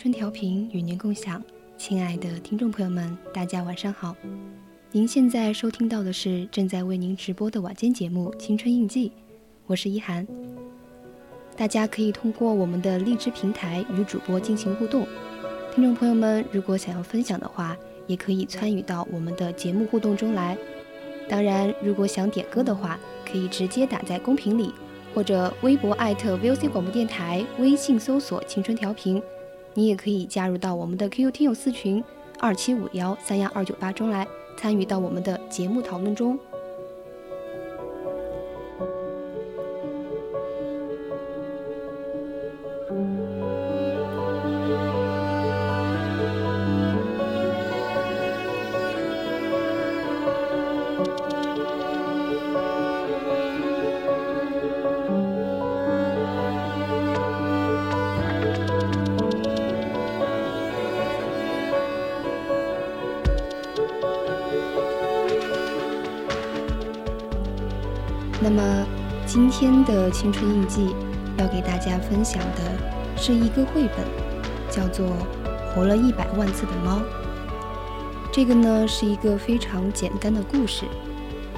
春调频与您共享，亲爱的听众朋友们，大家晚上好。您现在收听到的是正在为您直播的晚间节目《青春印记》，我是一涵。大家可以通过我们的荔枝平台与主播进行互动。听众朋友们，如果想要分享的话，也可以参与到我们的节目互动中来。当然，如果想点歌的话，可以直接打在公屏里，或者微博艾特 VOC 广播电台，微信搜索“青春调频”。你也可以加入到我们的 QQ 听友四群二七五幺三幺二九八中来，参与到我们的节目讨论中。青春印记要给大家分享的是一个绘本，叫做《活了一百万次的猫》。这个呢是一个非常简单的故事，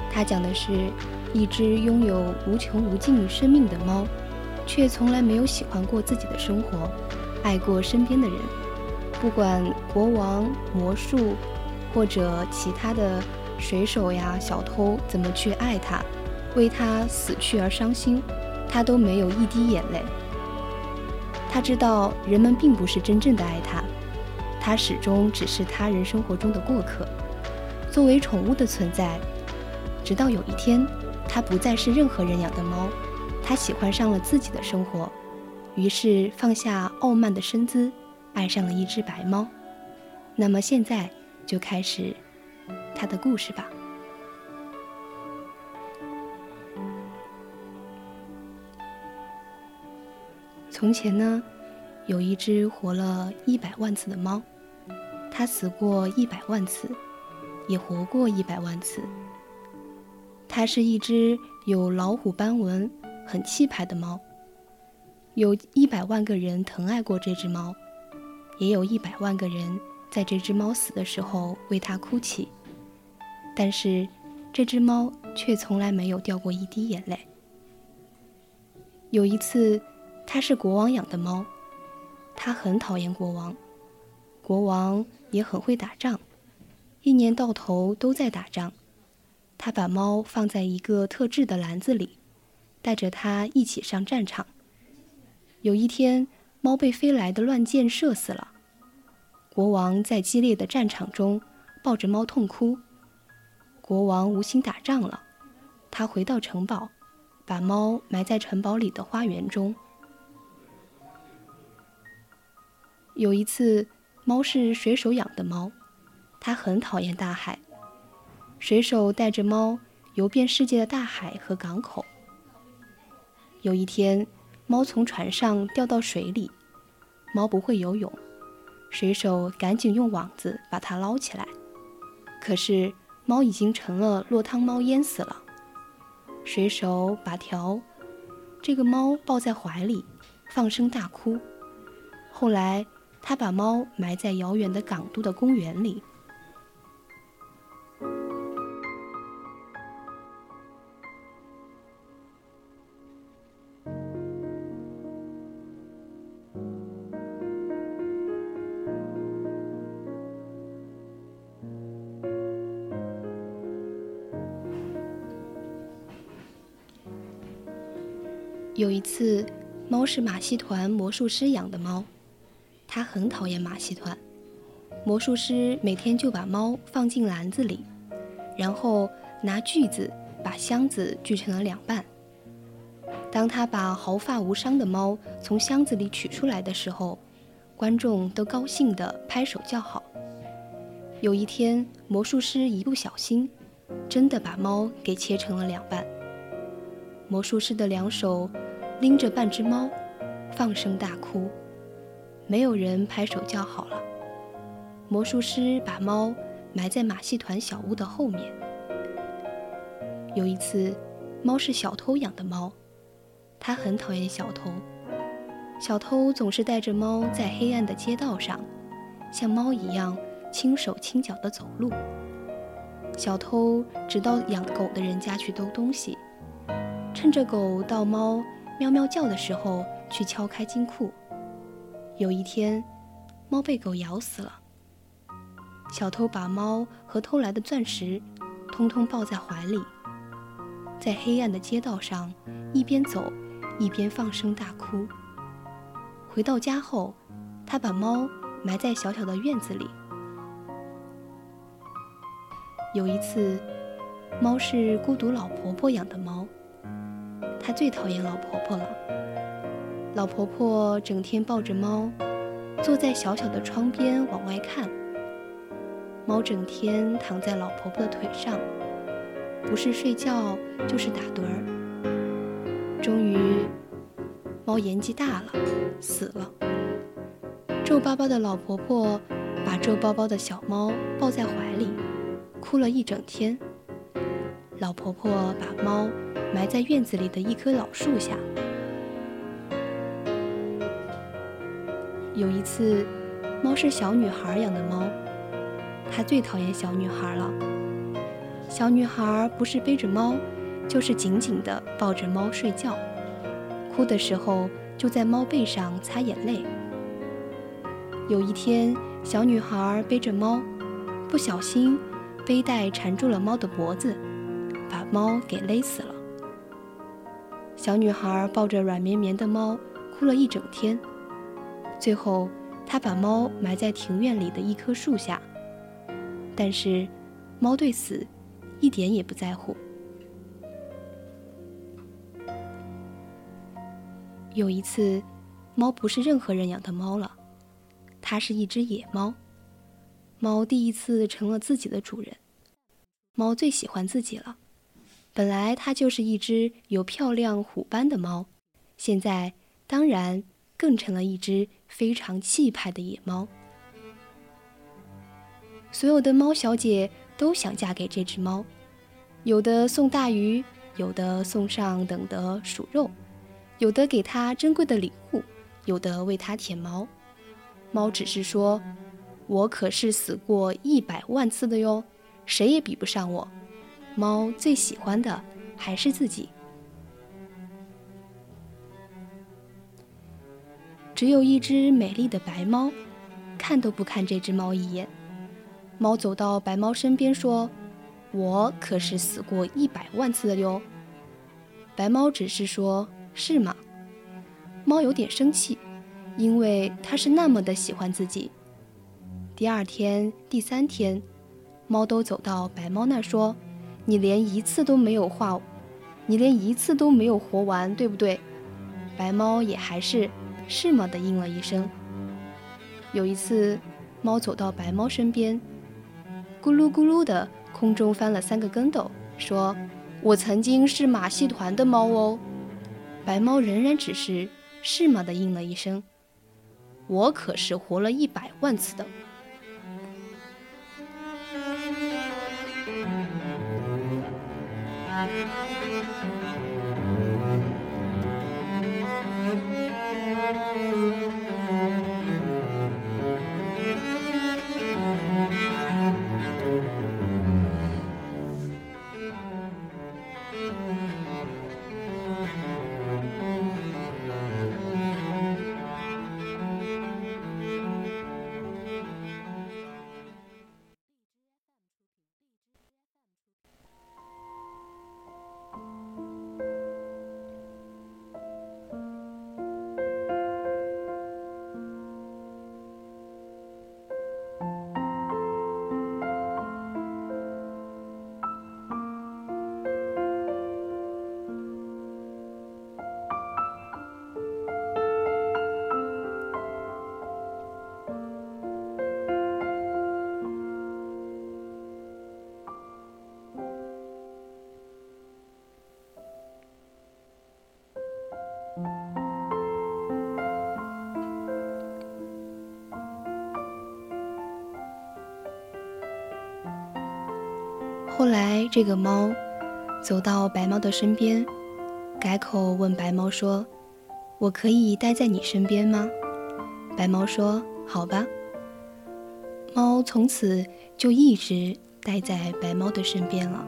它讲的是一只拥有无穷无尽生命的猫，却从来没有喜欢过自己的生活，爱过身边的人，不管国王、魔术或者其他的水手呀、小偷怎么去爱它。为他死去而伤心，他都没有一滴眼泪。他知道人们并不是真正的爱他，他始终只是他人生活中的过客，作为宠物的存在。直到有一天，他不再是任何人养的猫，他喜欢上了自己的生活，于是放下傲慢的身姿，爱上了一只白猫。那么现在就开始他的故事吧。从前呢，有一只活了一百万次的猫，它死过一百万次，也活过一百万次。它是一只有老虎斑纹、很气派的猫。有一百万个人疼爱过这只猫，也有一百万个人在这只猫死的时候为它哭泣。但是，这只猫却从来没有掉过一滴眼泪。有一次。它是国王养的猫，它很讨厌国王。国王也很会打仗，一年到头都在打仗。他把猫放在一个特制的篮子里，带着它一起上战场。有一天，猫被飞来的乱箭射死了。国王在激烈的战场中抱着猫痛哭。国王无心打仗了，他回到城堡，把猫埋在城堡里的花园中。有一次，猫是水手养的猫，它很讨厌大海。水手带着猫游遍世界的大海和港口。有一天，猫从船上掉到水里，猫不会游泳，水手赶紧用网子把它捞起来。可是猫已经成了落汤猫，淹死了。水手把条这个猫抱在怀里，放声大哭。后来，他把猫埋在遥远的港都的公园里。有一次，猫是马戏团魔术师养的猫，他很讨厌马戏团。魔术师每天就把猫放进篮子里，然后拿锯子把箱子锯成了两半。当他把毫发无伤的猫从箱子里取出来的时候，观众都高兴地拍手叫好。有一天，魔术师一不小心，真的把猫给切成了两半。魔术师的两手。拎着半只猫，放声大哭，没有人拍手叫好了。魔术师把猫埋在马戏团小屋的后面。有一次，猫是小偷养的猫，它很讨厌小偷。小偷总是带着猫在黑暗的街道上，像猫一样轻手轻脚地走路。小偷只到养狗的人家去偷东西，趁着狗到猫。喵喵叫的时候，去敲开金库。有一天，猫被狗咬死了。小偷把猫和偷来的钻石，通通抱在怀里，在黑暗的街道上一边走一边放声大哭。回到家后，他把猫埋在小小的院子里。有一次，猫是孤独老婆婆养的猫。她最讨厌老婆婆了。老婆婆整天抱着猫，坐在小小的窗边往外看。猫整天躺在老婆婆的腿上，不是睡觉就是打盹儿。终于，猫年纪大了，死了。皱巴巴的老婆婆把皱巴巴的小猫抱在怀里，哭了一整天。老婆婆把猫。埋在院子里的一棵老树下。有一次，猫是小女孩养的猫，它最讨厌小女孩了。小女孩不是背着猫，就是紧紧地抱着猫睡觉，哭的时候就在猫背上擦眼泪。有一天，小女孩背着猫，不小心背带缠住了猫的脖子，把猫给勒死了。小女孩抱着软绵绵的猫，哭了一整天。最后，他把猫埋在庭院里的一棵树下。但是，猫对死一点也不在乎。有一次，猫不是任何人养的猫了，它是一只野猫。猫第一次成了自己的主人。猫最喜欢自己了。本来它就是一只有漂亮虎斑的猫，现在当然更成了一只非常气派的野猫。所有的猫小姐都想嫁给这只猫，有的送大鱼，有的送上等的鼠肉，有的给它珍贵的礼物，有的为它舔毛。猫只是说：“我可是死过一百万次的哟，谁也比不上我。”猫最喜欢的还是自己。只有一只美丽的白猫，看都不看这只猫一眼。猫走到白猫身边说：“我可是死过一百万次的哟。”白猫只是说：“是吗？”猫有点生气，因为它是那么的喜欢自己。第二天、第三天，猫都走到白猫那说。你连一次都没有画，你连一次都没有活完，对不对？白猫也还是是吗的应了一声。有一次，猫走到白猫身边，咕噜咕噜的空中翻了三个跟斗，说：“我曾经是马戏团的猫哦。”白猫仍然只是是吗的应了一声：“我可是活了一百万次的。”，这个猫走到白猫的身边，改口问白猫说：“我可以待在你身边吗？”白猫说：“好吧。”猫从此就一直待在白猫的身边了。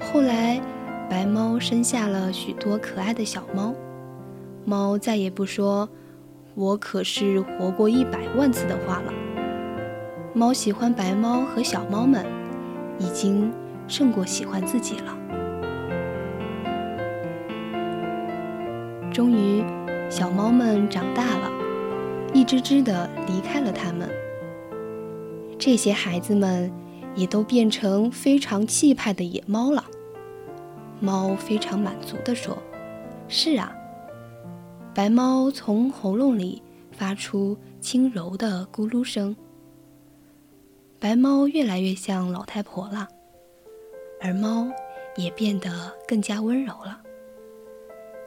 后来，白猫生下了许多可爱的小猫，猫再也不说“我可是活过一百万次”的话了。猫喜欢白猫和小猫们。已经胜过喜欢自己了。终于，小猫们长大了，一只只的离开了它们。这些孩子们也都变成非常气派的野猫了。猫非常满足地说：“是啊。”白猫从喉咙里发出轻柔的咕噜声。白猫越来越像老太婆了，而猫也变得更加温柔了。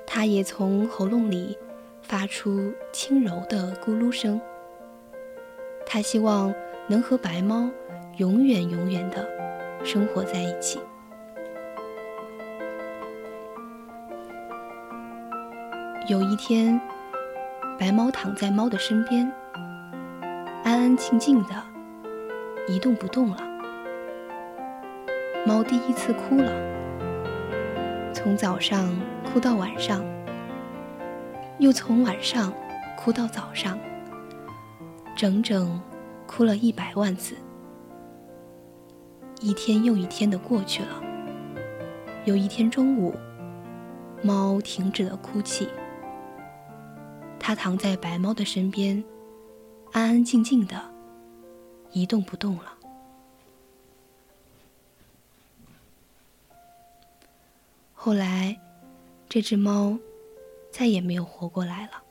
它也从喉咙里发出轻柔的咕噜声。它希望能和白猫永远永远的生活在一起。有一天，白猫躺在猫的身边，安安静静的。一动不动了。猫第一次哭了，从早上哭到晚上，又从晚上哭到早上，整整哭了一百万次。一天又一天的过去了。有一天中午，猫停止了哭泣，它躺在白猫的身边，安安静静的。一动不动了。后来，这只猫再也没有活过来了。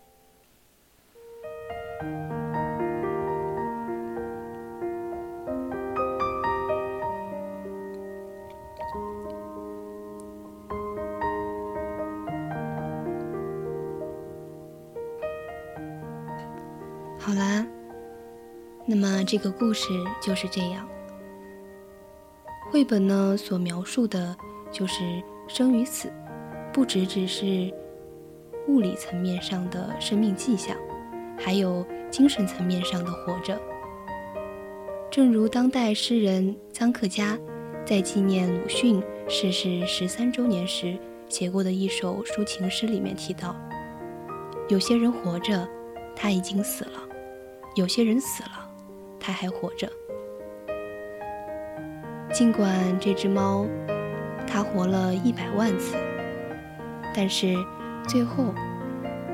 好啦。那么这个故事就是这样。绘本呢所描述的，就是生与死，不只只是物理层面上的生命迹象，还有精神层面上的活着。正如当代诗人臧克家在纪念鲁迅逝世十三周年时写过的一首抒情诗里面提到：有些人活着，他已经死了；有些人死了。它还活着，尽管这只猫它活了一百万次，但是最后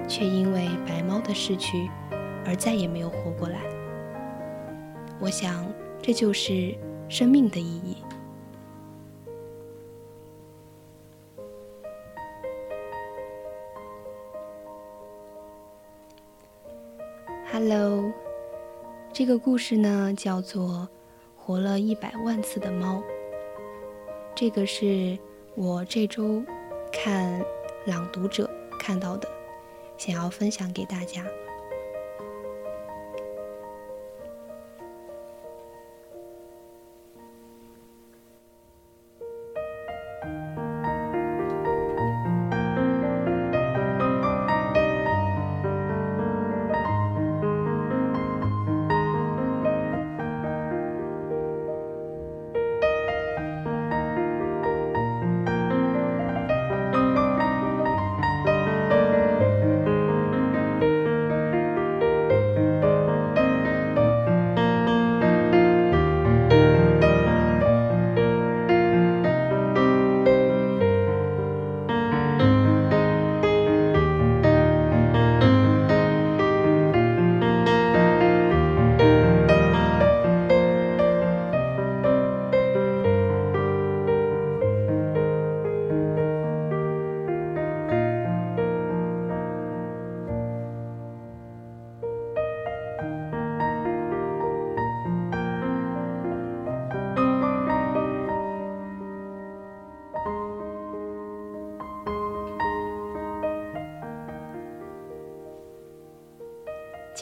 却因为白猫的逝去而再也没有活过来。我想，这就是生命的意义。这个故事呢叫做《活了一百万次的猫》。这个是我这周看《朗读者》看到的，想要分享给大家。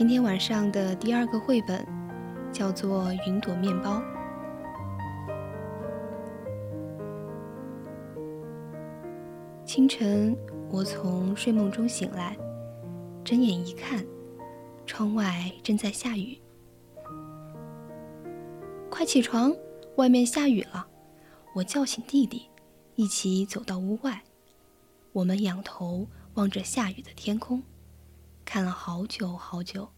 今天晚上的第二个绘本叫做《云朵面包》。清晨，我从睡梦中醒来，睁眼一看，窗外正在下雨。快起床，外面下雨了！我叫醒弟弟，一起走到屋外。我们仰头望着下雨的天空。看了好久好久，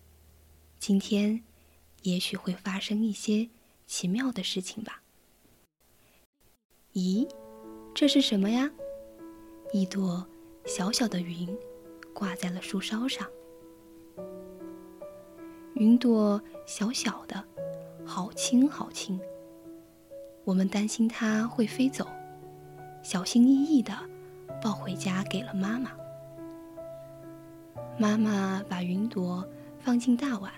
今天也许会发生一些奇妙的事情吧。咦，这是什么呀？一朵小小的云挂在了树梢上。云朵小小的，好轻好轻。我们担心它会飞走，小心翼翼的抱回家给了妈妈。妈妈把云朵放进大碗，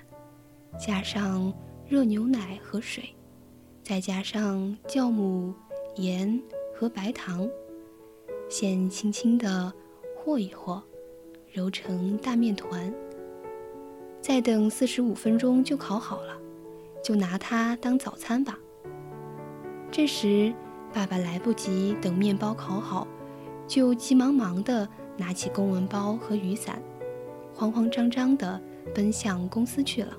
加上热牛奶和水，再加上酵母、盐和白糖，先轻轻地和一和，揉成大面团。再等四十五分钟就烤好了，就拿它当早餐吧。这时，爸爸来不及等面包烤好，就急忙忙地拿起公文包和雨伞。慌慌张张地奔向公司去了。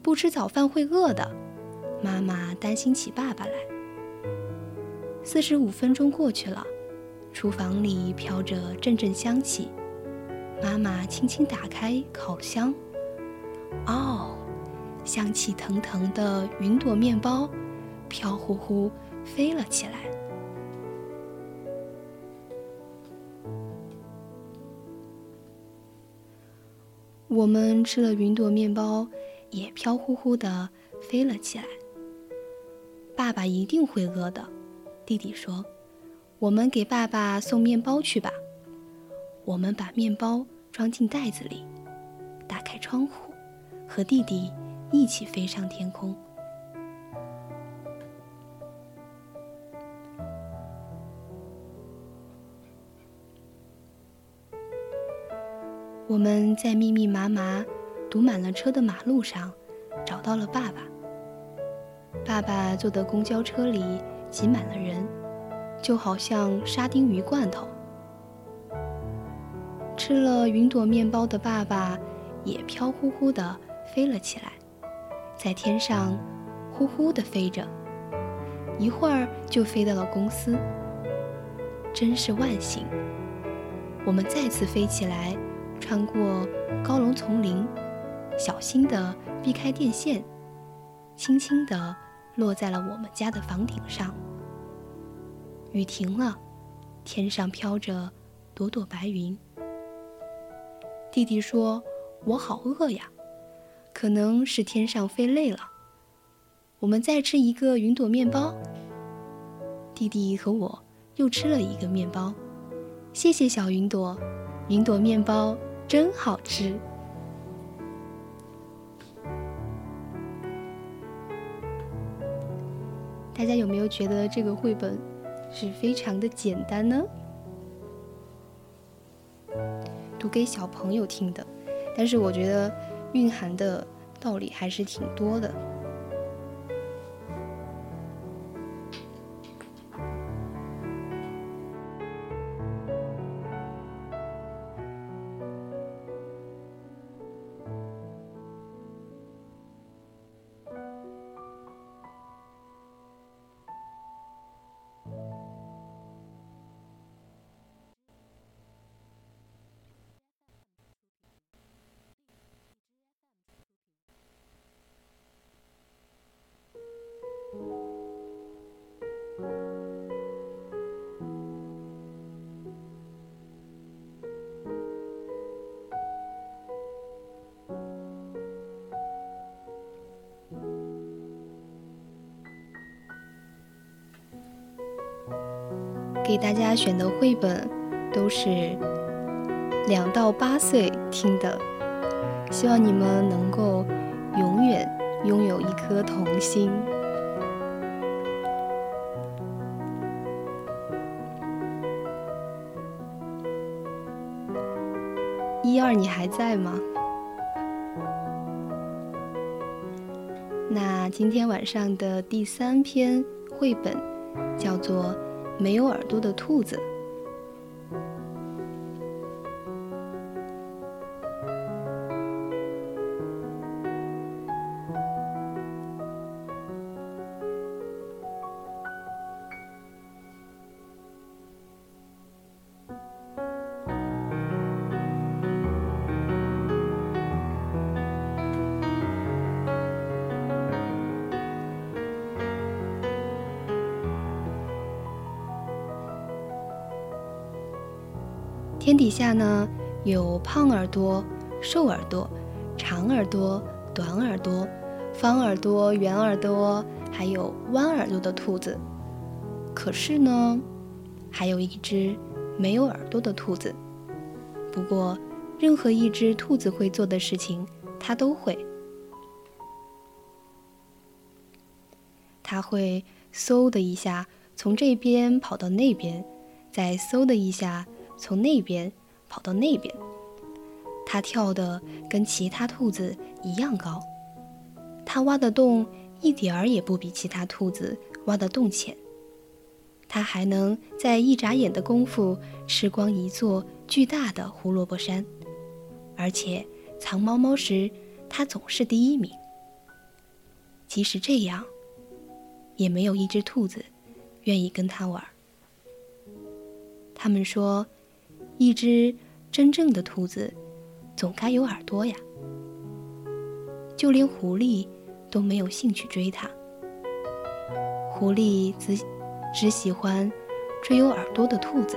不吃早饭会饿的，妈妈担心起爸爸来。四十五分钟过去了，厨房里飘着阵阵香气。妈妈轻轻打开烤箱，哦，香气腾腾的云朵面包飘忽忽飞了起来。我们吃了云朵面包，也飘忽忽的飞了起来。爸爸一定会饿的，弟弟说：“我们给爸爸送面包去吧。”我们把面包装进袋子里，打开窗户，和弟弟一起飞上天空。我们在密密麻麻、堵满了车的马路上找到了爸爸。爸爸坐的公交车里挤满了人，就好像沙丁鱼罐头。吃了云朵面包的爸爸也飘忽忽地飞了起来，在天上呼呼地飞着，一会儿就飞到了公司。真是万幸！我们再次飞起来。穿过高楼丛林，小心地避开电线，轻轻地落在了我们家的房顶上。雨停了，天上飘着朵朵白云。弟弟说：“我好饿呀，可能是天上飞累了。我们再吃一个云朵面包。”弟弟和我又吃了一个面包。谢谢小云朵，云朵面包。真好吃。大家有没有觉得这个绘本是非常的简单呢？读给小朋友听的但是我觉得蕴含的道理还是挺多的。给大家选的绘本都是两到八岁听的，希望你们能够永远拥有一颗童心。一二，你还在吗？那今天晚上的第三篇绘本叫做。没有耳朵的兔子。天底下呢，有胖耳朵、瘦耳朵、长耳朵、短耳朵、方耳朵、圆耳朵，还有弯耳朵的兔子。可是呢，还有一只没有耳朵的兔子。不过，任何一只兔子会做的事情，它都会。它会嗖的一下从这边跑到那边，再嗖的一下。从那边跑到那边，它跳的跟其他兔子一样高，它挖的洞一点儿也不比其他兔子挖的洞浅。它还能在一眨眼的功夫吃光一座巨大的胡萝卜山，而且藏猫猫时，它总是第一名。即使这样，也没有一只兔子愿意跟它玩。他们说。一只真正的兔子，总该有耳朵呀。就连狐狸都没有兴趣追它。狐狸只只喜欢追有耳朵的兔子。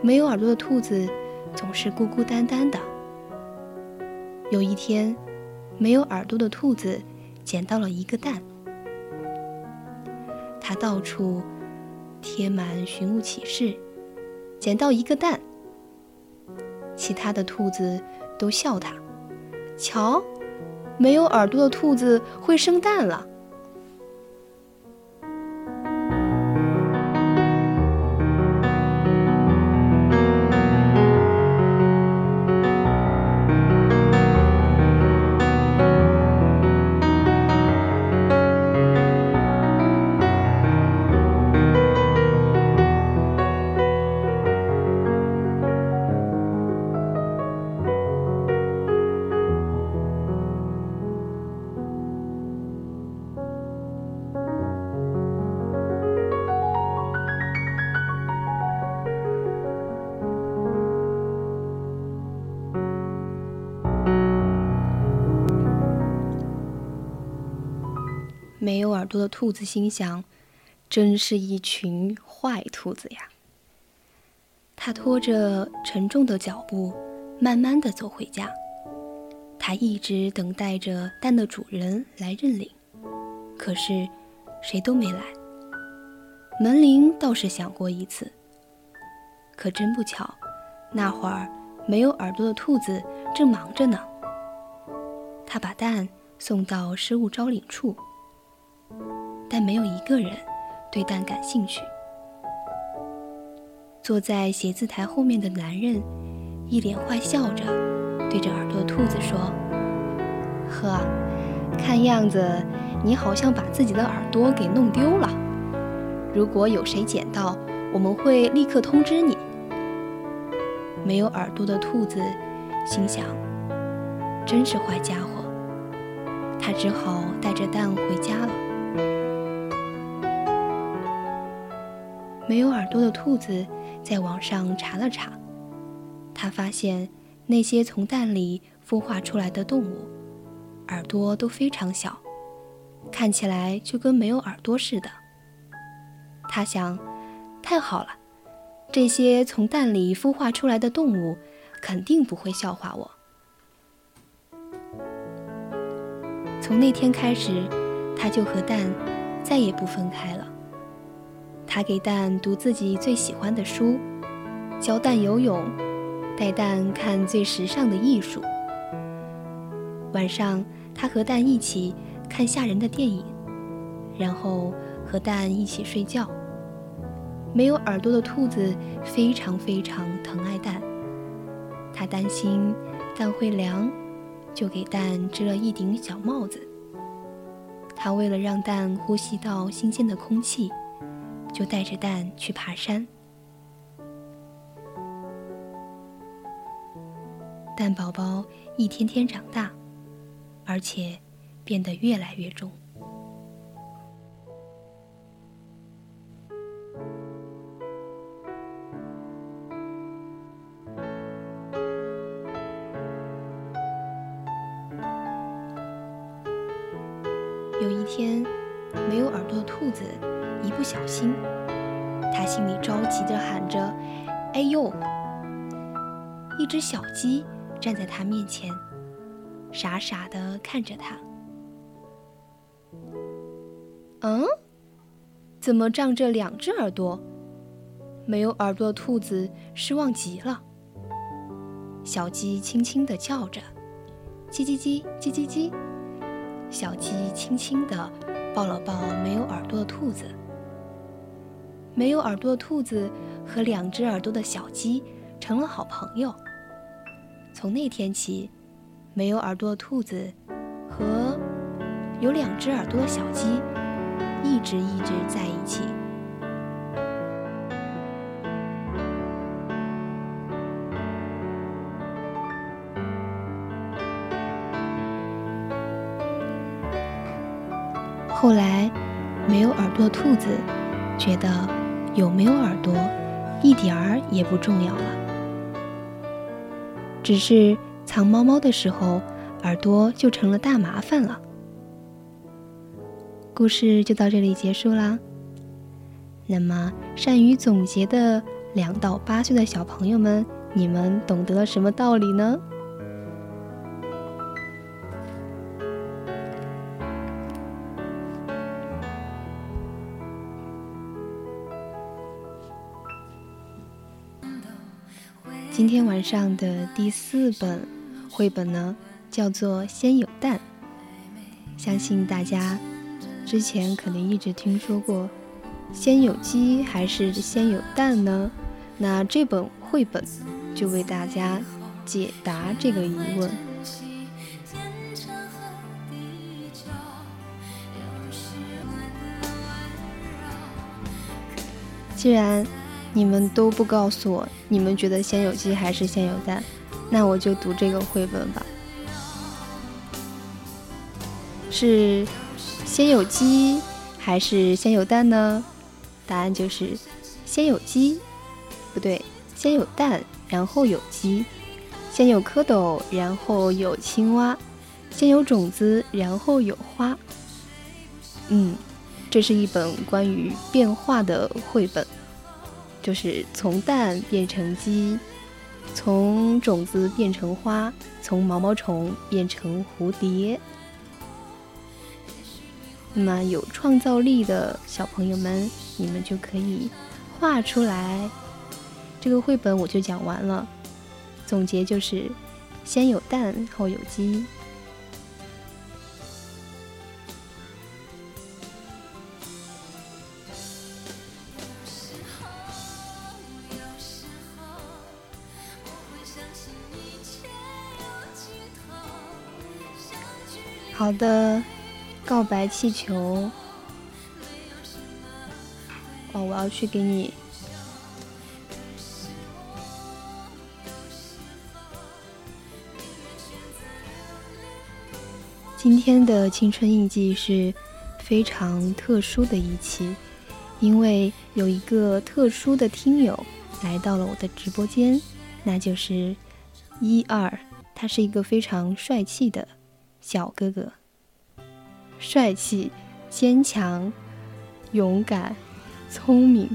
没有耳朵的兔子总是孤孤单单的。有一天，没有耳朵的兔子捡到了一个蛋，它到处贴满寻物启事。捡到一个蛋，其他的兔子都笑他。瞧，没有耳朵的兔子会生蛋了。没有耳朵的兔子心想：“真是一群坏兔子呀！”他拖着沉重的脚步，慢慢的走回家。他一直等待着蛋的主人来认领，可是谁都没来。门铃倒是响过一次，可真不巧，那会儿没有耳朵的兔子正忙着呢。他把蛋送到失物招领处。但没有一个人对蛋感兴趣。坐在写字台后面的男人一脸坏笑着，对着耳朵兔子说：“呵，看样子你好像把自己的耳朵给弄丢了。如果有谁捡到，我们会立刻通知你。”没有耳朵的兔子心想：“真是坏家伙。”他只好带着蛋回家了。没有耳朵的兔子在网上查了查，他发现那些从蛋里孵化出来的动物，耳朵都非常小，看起来就跟没有耳朵似的。他想，太好了，这些从蛋里孵化出来的动物肯定不会笑话我。从那天开始，他就和蛋再也不分开了。他给蛋读自己最喜欢的书，教蛋游泳，带蛋看最时尚的艺术。晚上，他和蛋一起看吓人的电影，然后和蛋一起睡觉。没有耳朵的兔子非常非常疼爱蛋，他担心蛋会凉，就给蛋织了一顶小帽子。他为了让蛋呼吸到新鲜的空气。就带着蛋去爬山。蛋宝宝一天天长大，而且变得越来越重。只小鸡站在他面前，傻傻地看着他。嗯，怎么长着两只耳朵？没有耳朵的兔子失望极了。小鸡轻轻地叫着：“叽叽叽，叽叽叽。”小鸡轻轻地抱了抱没有耳朵的兔子。没有耳朵的兔子和两只耳朵的小鸡成了好朋友。从那天起，没有耳朵的兔子和有两只耳朵的小鸡一直一直在一起。后来，没有耳朵的兔子觉得。有没有耳朵，一点儿也不重要了。只是藏猫猫的时候，耳朵就成了大麻烦了。故事就到这里结束啦。那么，善于总结的两到八岁的小朋友们，你们懂得了什么道理呢？今天晚上的第四本绘本呢，叫做《先有蛋》。相信大家之前肯定一直听说过“先有鸡还是先有蛋呢？”那这本绘本就为大家解答这个疑问。既然你们都不告诉我，你们觉得先有鸡还是先有蛋？那我就读这个绘本吧。是先有鸡还是先有蛋呢？答案就是先有鸡，不对，先有蛋，然后有鸡；先有蝌蚪，然后有青蛙；先有种子，然后有花。嗯，这是一本关于变化的绘本。就是从蛋变成鸡，从种子变成花，从毛毛虫变成蝴蝶。那么有创造力的小朋友们，你们就可以画出来。这个绘本我就讲完了，总结就是：先有蛋，后有鸡。好的，告白气球。哦，我要去给你。今天的青春印记是非常特殊的一期，因为有一个特殊的听友来到了我的直播间，那就是一二，他是一个非常帅气的小哥哥，帅气、坚强、勇敢、聪明，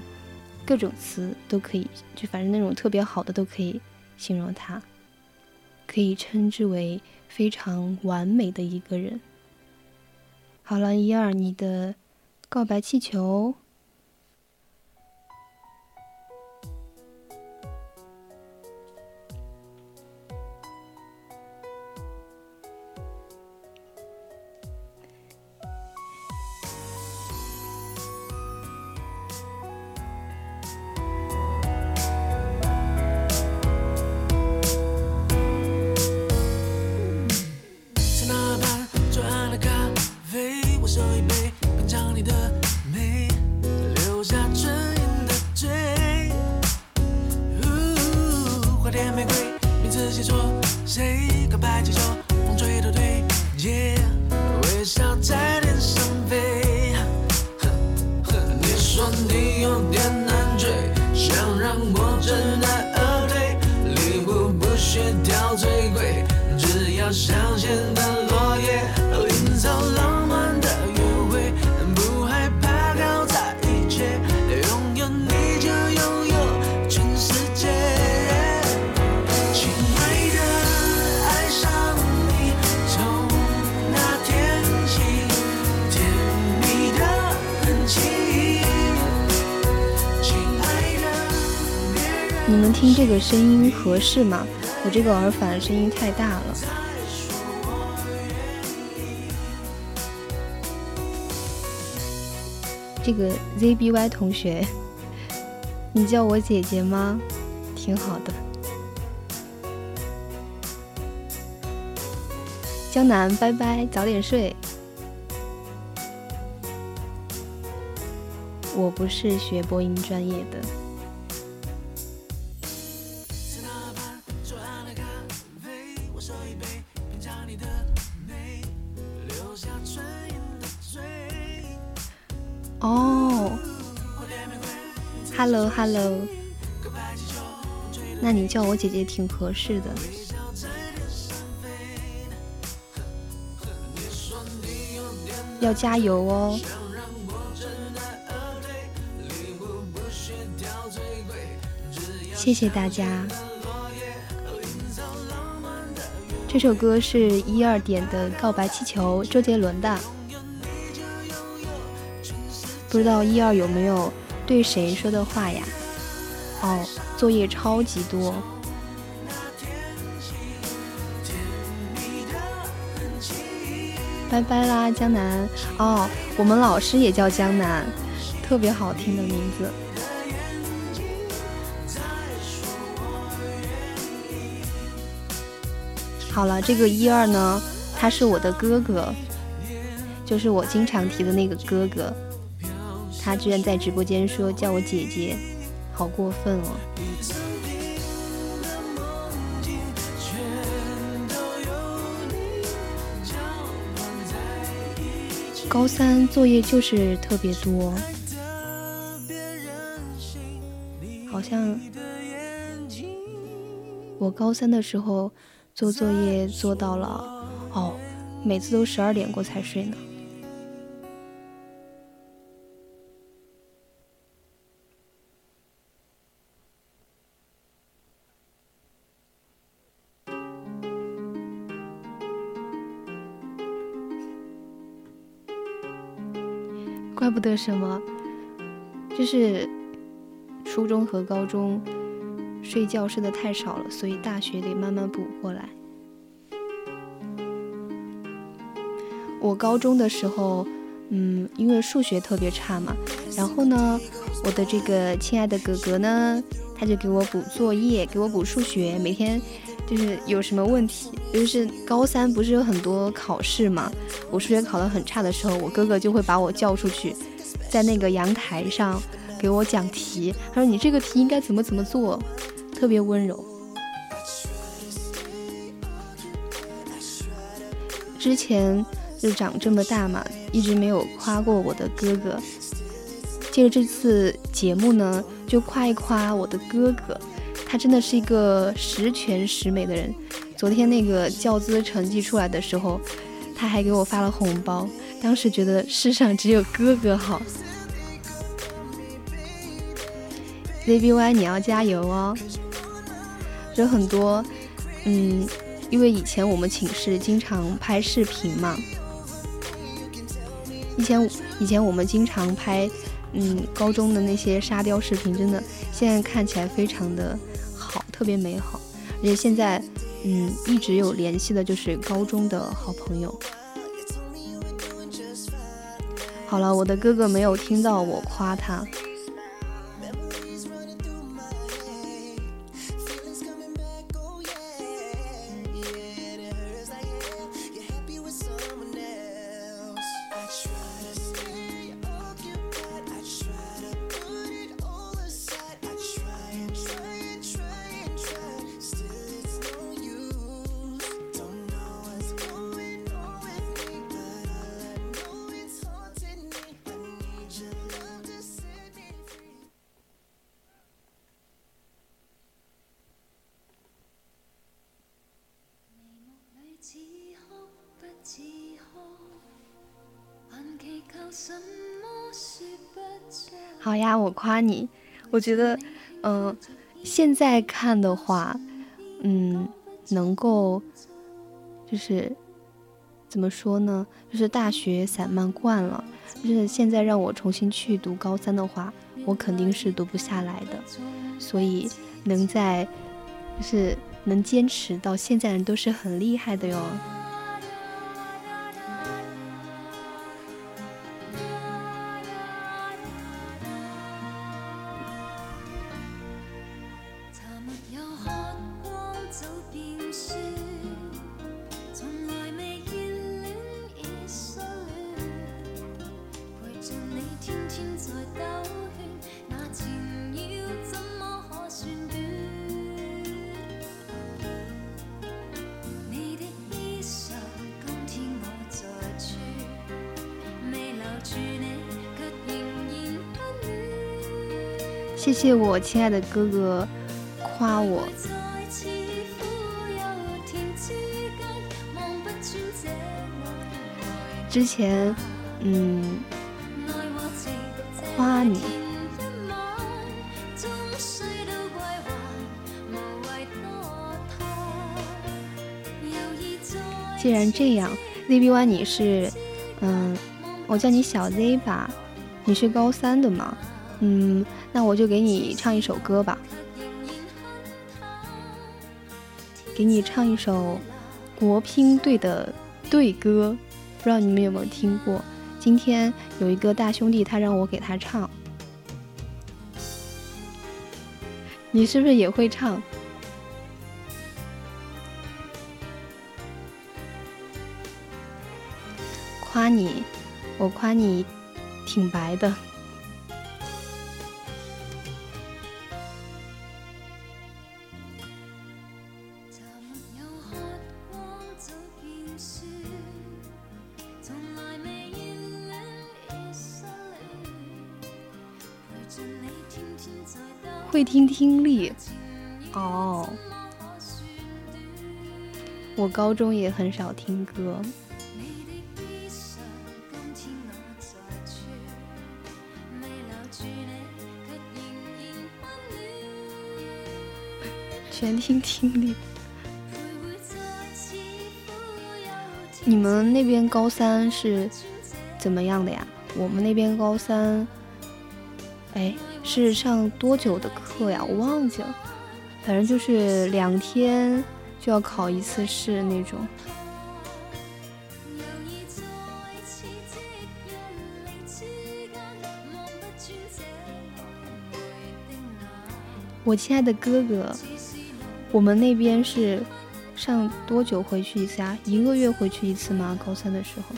各种词都可以，就反正那种特别好的都可以形容他，可以称之为。非常完美的一个人。好了，一二，你的告白气球。说谁告白气球这个声音合适吗？我这个耳返声音太大了。这个 ZBY 同学，你叫我姐姐吗？挺好的。江南，拜拜，早点睡。我不是学播音专业的。那你叫我姐姐挺合适的，要加油哦！谢谢大家。这首歌是一二点的《告白气球》，周杰伦的，不知道一二有没有？对谁说的话呀？哦，作业超级多。拜拜啦，江南。哦，我们老师也叫江南，特别好听的名字。好了，这个一二呢，他是我的哥哥，就是我经常提的那个哥哥。他居然在直播间说叫我姐姐，好过分哦！高三作业就是特别多，好像我高三的时候做作业做到了哦，每次都十二点过才睡呢。不得什么，就是初中和高中睡觉睡得太少了，所以大学得慢慢补过来。我高中的时候，嗯，因为数学特别差嘛，然后呢，我的这个亲爱的哥哥呢，他就给我补作业，给我补数学，每天就是有什么问题，就是高三不是有很多考试嘛？我数学考得很差的时候，我哥哥就会把我叫出去，在那个阳台上给我讲题。他说：“你这个题应该怎么怎么做？”特别温柔。之前就长这么大嘛，一直没有夸过我的哥哥。借着这次节目呢，就夸一夸我的哥哥。他真的是一个十全十美的人。昨天那个教资成绩出来的时候，他还给我发了红包。当时觉得世上只有哥哥好。ZBY，你要加油哦！有很多，嗯，因为以前我们寝室经常拍视频嘛。以前以前我们经常拍，嗯，高中的那些沙雕视频，真的现在看起来非常的。特别美好，而且现在，嗯，一直有联系的就是高中的好朋友。好了，我的哥哥没有听到我夸他。好呀，我夸你。我觉得，嗯，现在看的话，嗯，能够，就是怎么说呢？就是大学散漫惯了，就是现在让我重新去读高三的话，我肯定是读不下来的。所以能在，就是能坚持到现在的人都是很厉害的哟。谢我亲爱的哥哥夸我。之前，嗯，夸你。既然这样，ZBY 你是，嗯，我叫你小 Z 吧，你是高三的吗？嗯。那我就给你唱一首歌吧，给你唱一首国乒队的队歌，不知道你们有没有听过？今天有一个大兄弟，他让我给他唱，你是不是也会唱？夸你，我夸你挺白的。会听听力，哦，我高中也很少听歌，全听听力。你们那边高三是怎么样的呀？我们那边高三，哎。是上多久的课呀？我忘记了，反正就是两天就要考一次试那种。我亲爱的哥哥，我们那边是上多久回去一次啊？一个月回去一次吗？高三的时候。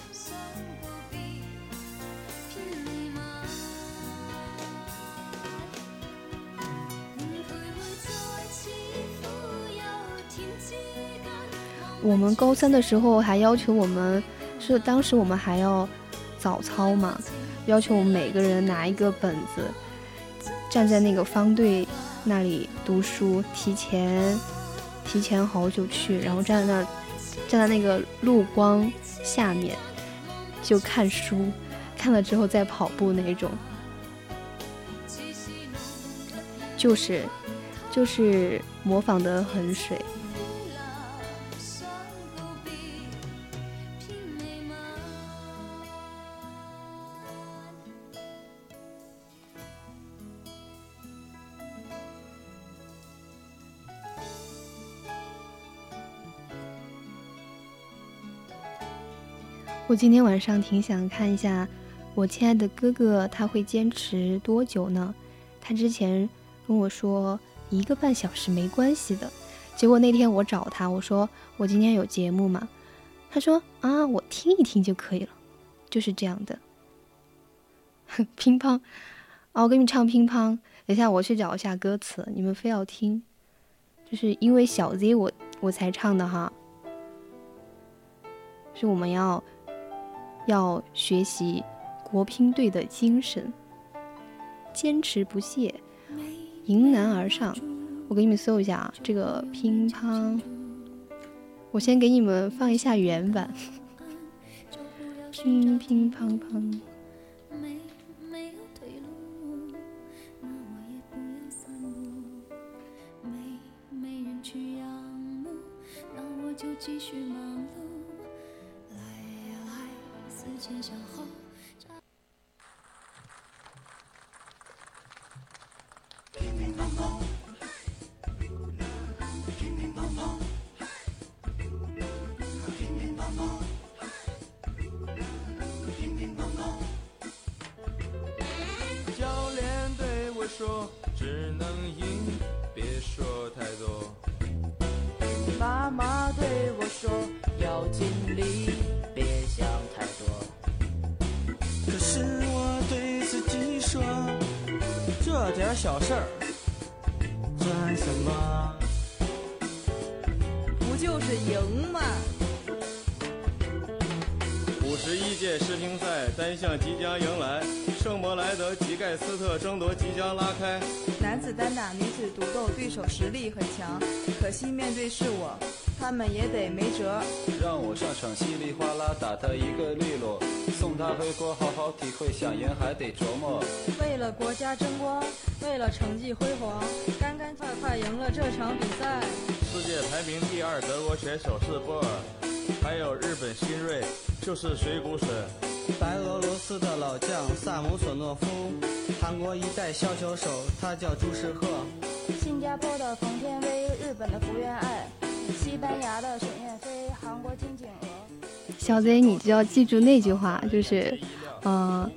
我们高三的时候还要求我们，是当时我们还要早操嘛，要求我们每个人拿一个本子，站在那个方队那里读书，提前提前好久去，然后站在那儿，站在那个路光下面就看书，看了之后再跑步那种，就是就是模仿的很水。我今天晚上挺想看一下，我亲爱的哥哥他会坚持多久呢？他之前跟我说一个半小时没关系的，结果那天我找他，我说我今天有节目嘛，他说啊，我听一听就可以了，就是这样的。乒乓，啊，我给你唱乒乓，等一下我去找一下歌词，你们非要听，就是因为小 Z 我我才唱的哈，是我们要。要学习国乒队的精神，坚持不懈，迎难而上。我给你们搜一下啊，这个乒乓，我先给你们放一下原版。乒乒乓乓。继续忙说只能赢，别说太多。妈妈对我说要尽力，是我对自己说，这点小事儿算什么？不就是赢吗？五十一届世乒赛单项即将迎来。圣伯莱德吉盖斯特争夺即将拉开，男子单打、女子独斗，对手实力很强，可惜面对是我，他们也得没辙。让我上场稀里哗啦打他一个利落，送他回国好好体会，想赢还得琢磨。为了国家争光，为了成绩辉煌，干干快快赢了这场比赛。世界排名第二德国选手是波尔，还有日本新锐就是水谷隼。白俄罗斯的老将萨姆索诺夫，韩国一代小球手，他叫朱世赫。新加坡的冯天薇，日本的福原爱，西班牙的沈燕飞，韩国金景娥。小贼，你就要记住那句话，就是，嗯，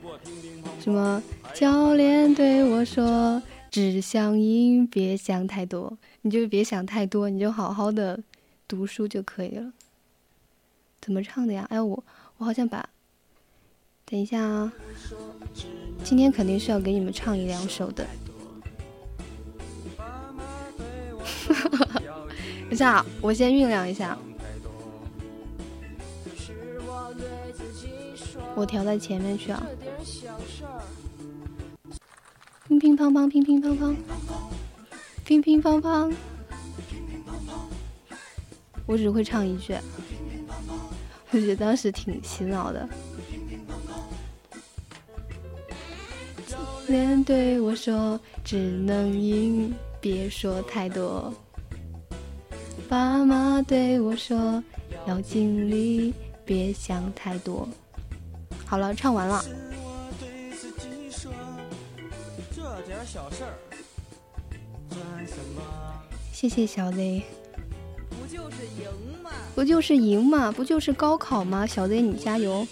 什么？教练对我说：“只想赢，别想太多。”你就别想太多，你就好好的读书就可以了。怎么唱的呀？哎，我我好像把。等一下啊，今天肯定是要给你们唱一两首的。等一下，我先酝酿一下。我调在前面去啊。乒乒乓乓，乒乒乓乓，乒乒乓乓。我只会唱一句，我觉得当时挺洗脑的。练对我说：“只能赢，别说太多。”爸妈对我说：“要尽力，别想太多。”好了，唱完了。谢谢小 Z。不就是赢吗？不就是赢吗？不就是高考吗？小 Z，你加油！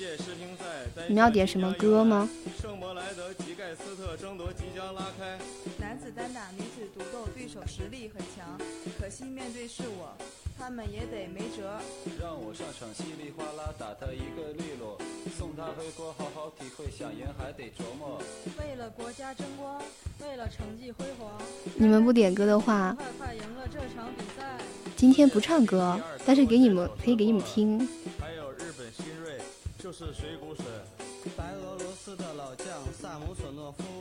你们要点什么歌吗？圣伯莱德吉盖斯特争夺即将拉开。男子单打，女子独斗，对手实力很强，可惜面对是我，他们也得没辙。让我上场稀里哗啦打他一个利落，送他回国好好体会，想赢还得琢磨。为了国家争光，为了成绩辉煌。你们不点歌的话，快快赢了这场比赛。今天不唱歌，但是给你们可以给你们听。还有日本新锐，就是水谷隼。白俄罗斯的老将萨姆索诺夫，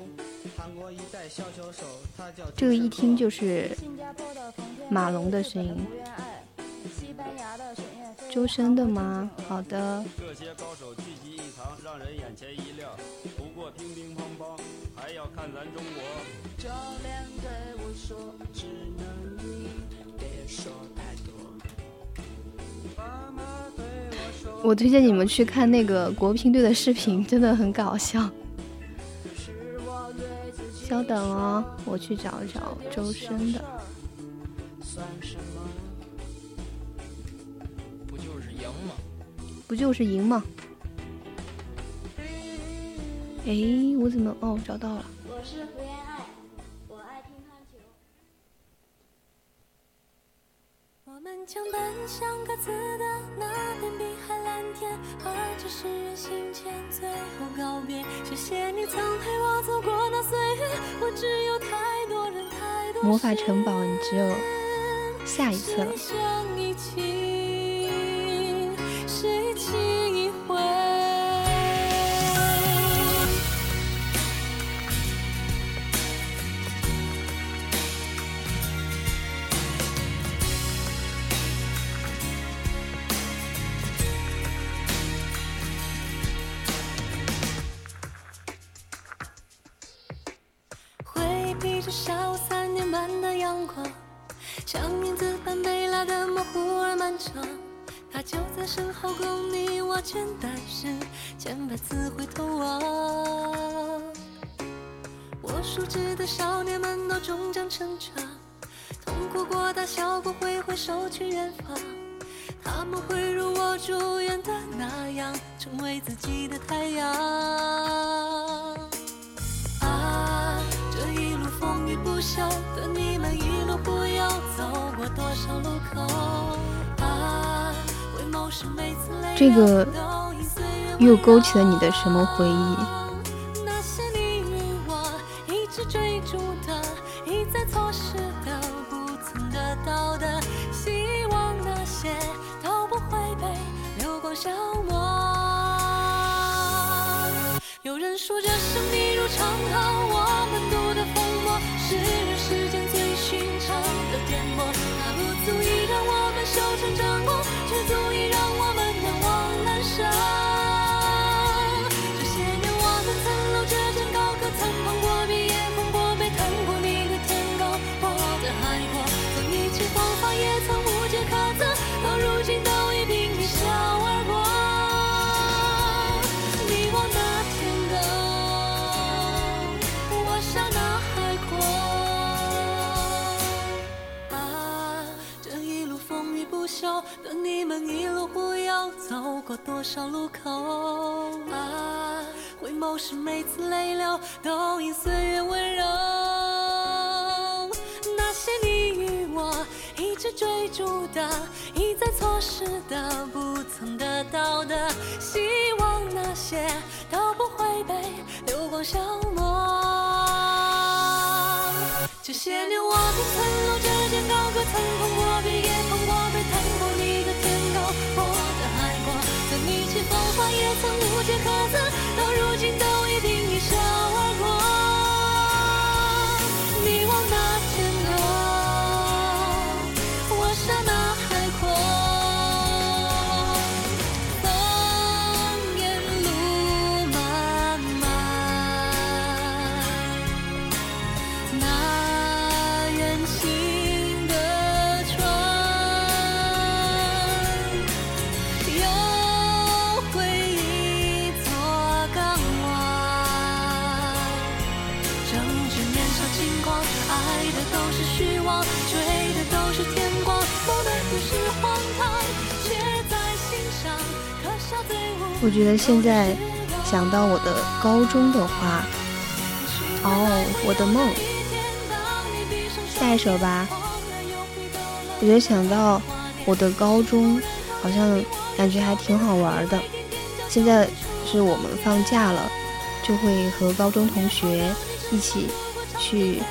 这个一听就是马龙的声音。周深的吗？好的。这些高手聚集一堂，让人眼前一亮。不过乒乒乓乓，还要看咱中国。教练对我说，只能说太多。我推荐你们去看那个国乒队的视频，真的很搞笑。稍等哦，我去找找周深的。不就是赢吗？不就是赢吗？哎，我怎么哦找到了？我是胡言我们将奔向各自的那片碧海蓝天，而这是人心间最后告别。谢谢你曾陪我走过那岁月，我只有太多人太多魔法城堡，你只有下一次了。又勾起了你的什么回忆？等你们一路护佑，走过多少路口啊？回眸时每次泪流，都因岁月温柔。那些你与我一直追逐的，一再错失的，不曾得到的，希望那些都不会被流光消磨。这些年我们曾搂着肩高歌，曾碰过壁，也也曾我觉得现在想到我的高中的话，哦，我的梦，下一首吧。我觉得想到我的高中，好像感觉还挺好玩的。现在是我们放假了，就会和高中同学一起去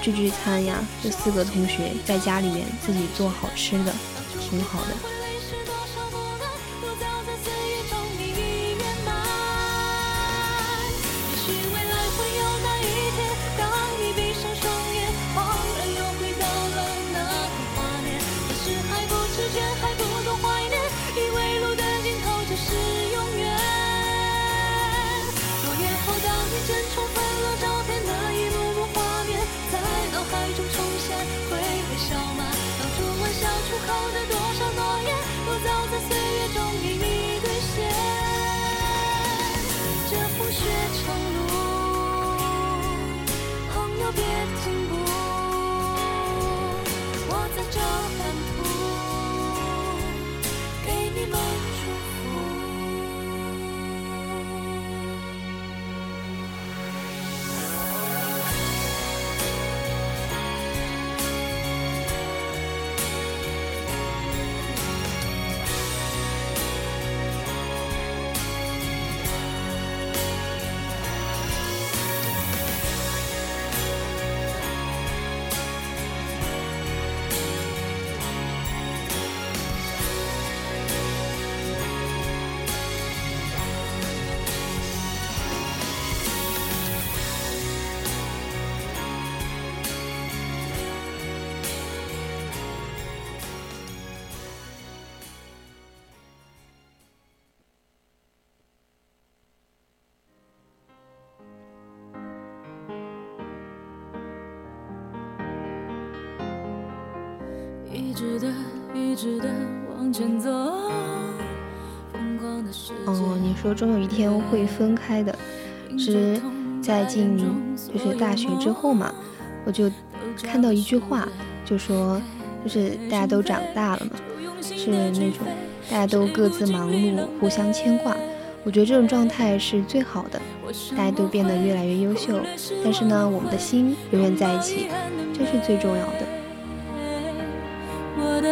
聚聚餐呀。这四个同学在家里面自己做好吃的，挺好的。哦，你说终有一天会分开的，是在进就是大学之后嘛，我就看到一句话，就说就是大家都长大了嘛，是那种大家都各自忙碌，互相牵挂。我觉得这种状态是最好的，大家都变得越来越优秀，但是呢，我们的心永远在一起，这是最重要的。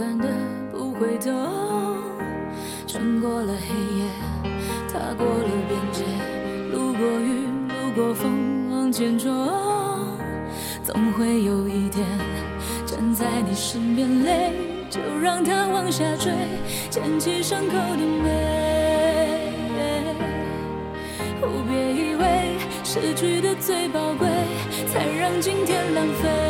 敢的，不回头，穿过了黑夜，踏过了边界，路过雨，路过风，往前冲，总会有一天站在你身边，泪就让它往下坠，捡起伤口的美。别以为失去的最宝贵，才让今天浪费。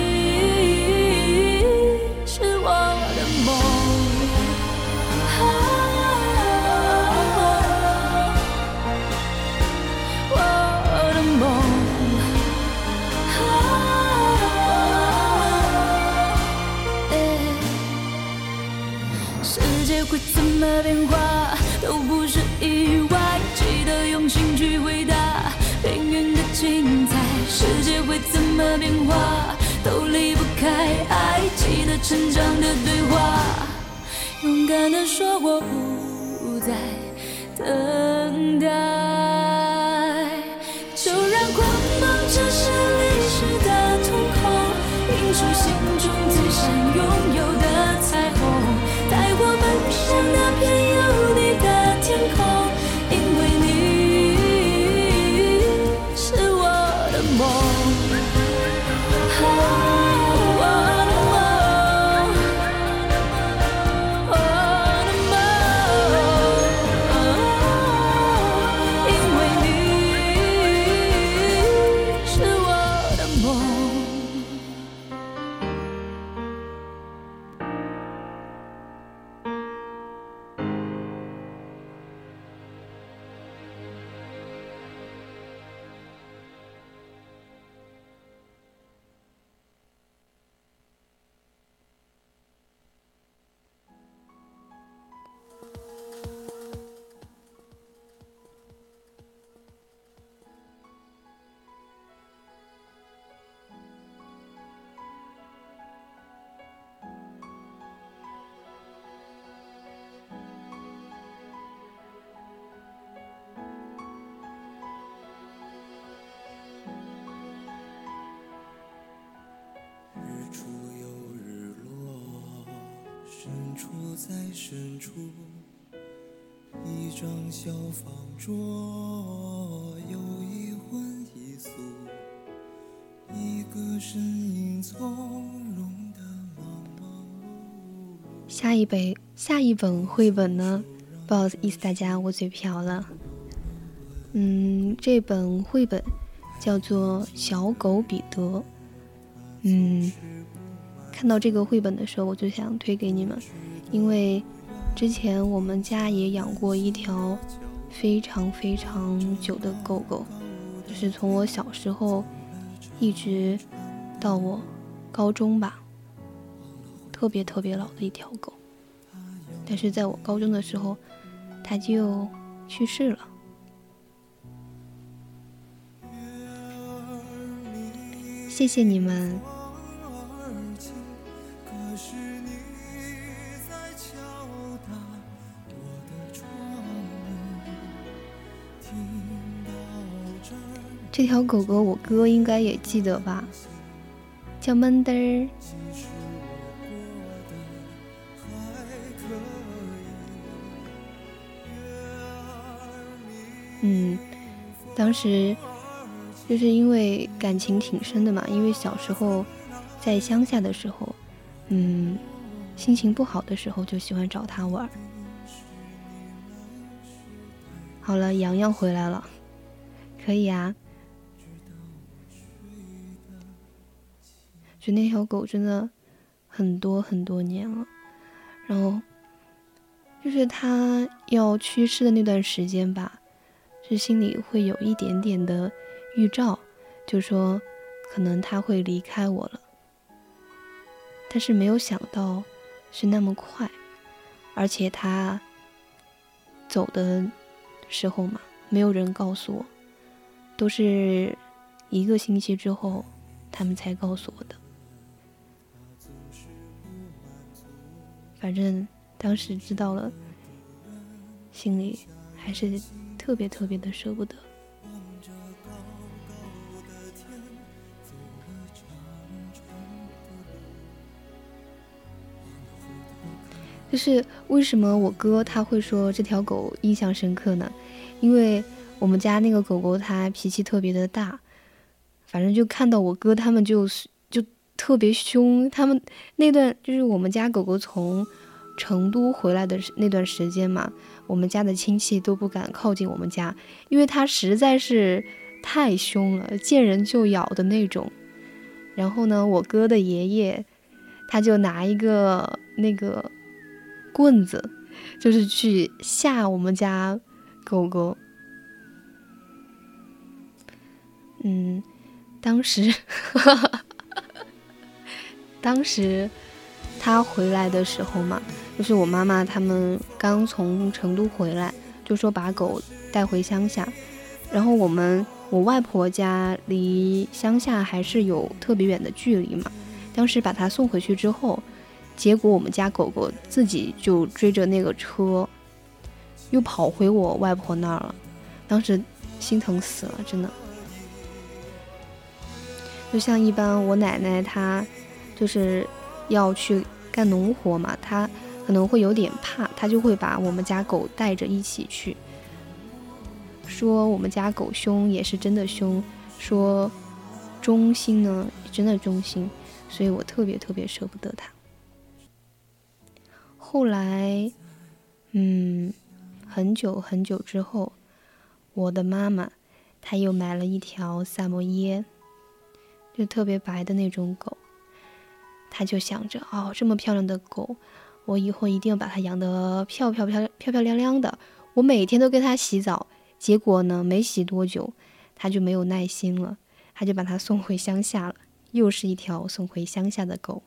么变化都不是意外，记得用心去回答命运的精彩。世界会怎么变化都离不开爱，记得成长的对话，勇敢的说我不再等待。就让光芒折射泪湿的瞳孔，映出心中最想拥有的。像那片处在深处，一张小方桌，有一荤一素，一个身影从容的忙忙碌碌。下一本下一本绘本呢？不好意思，大家我嘴瓢了。嗯，这本绘本叫做《小狗彼得》。嗯。看到这个绘本的时候，我就想推给你们，因为之前我们家也养过一条非常非常久的狗狗，就是从我小时候一直到我高中吧，特别特别老的一条狗。但是在我高中的时候，它就去世了。谢谢你们。这条狗狗，我哥应该也记得吧，叫闷墩儿。嗯，当时就是因为感情挺深的嘛，因为小时候在乡下的时候，嗯，心情不好的时候就喜欢找它玩。好了，洋洋回来了，可以啊。就那条狗真的很多很多年了，然后就是它要去世的那段时间吧，是心里会有一点点的预兆，就说可能它会离开我了，但是没有想到是那么快，而且它走的时候嘛，没有人告诉我，都是一个星期之后他们才告诉我的。反正当时知道了，心里还是特别特别的舍不得。就是为什么我哥他会说这条狗印象深刻呢？因为我们家那个狗狗它脾气特别的大，反正就看到我哥他们就是。特别凶，他们那段就是我们家狗狗从成都回来的那段时间嘛，我们家的亲戚都不敢靠近我们家，因为它实在是太凶了，见人就咬的那种。然后呢，我哥的爷爷他就拿一个那个棍子，就是去吓我们家狗狗。嗯，当时。当时他回来的时候嘛，就是我妈妈他们刚从成都回来，就说把狗带回乡下。然后我们我外婆家离乡下还是有特别远的距离嘛。当时把它送回去之后，结果我们家狗狗自己就追着那个车，又跑回我外婆那儿了。当时心疼死了，真的。就像一般我奶奶她。就是要去干农活嘛，他可能会有点怕，他就会把我们家狗带着一起去。说我们家狗凶也是真的凶，说忠心呢真的忠心，所以我特别特别舍不得它。后来，嗯，很久很久之后，我的妈妈她又买了一条萨摩耶，就特别白的那种狗。他就想着，哦，这么漂亮的狗，我以后一定要把它养得漂漂漂漂漂亮亮的。我每天都给它洗澡，结果呢，没洗多久，它就没有耐心了，他就把它送回乡下了。又是一条送回乡下的狗。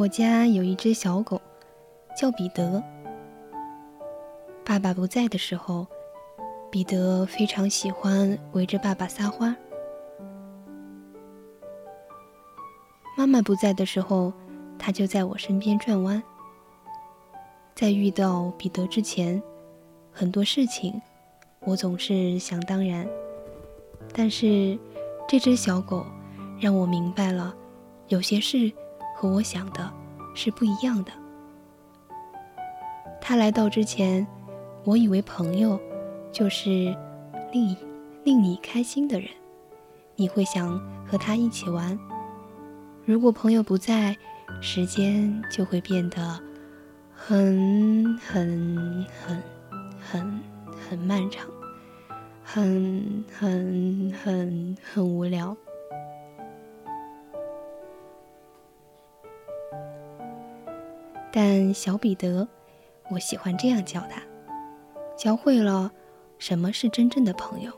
我家有一只小狗，叫彼得。爸爸不在的时候，彼得非常喜欢围着爸爸撒欢。妈妈不在的时候，它就在我身边转弯。在遇到彼得之前，很多事情我总是想当然，但是这只小狗让我明白了，有些事和我想的是不一样的。他来到之前。我以为朋友就是令令你开心的人，你会想和他一起玩。如果朋友不在，时间就会变得很很很很很漫长，很很很很无聊。但小彼得，我喜欢这样叫他。教会了什么是真正的朋友。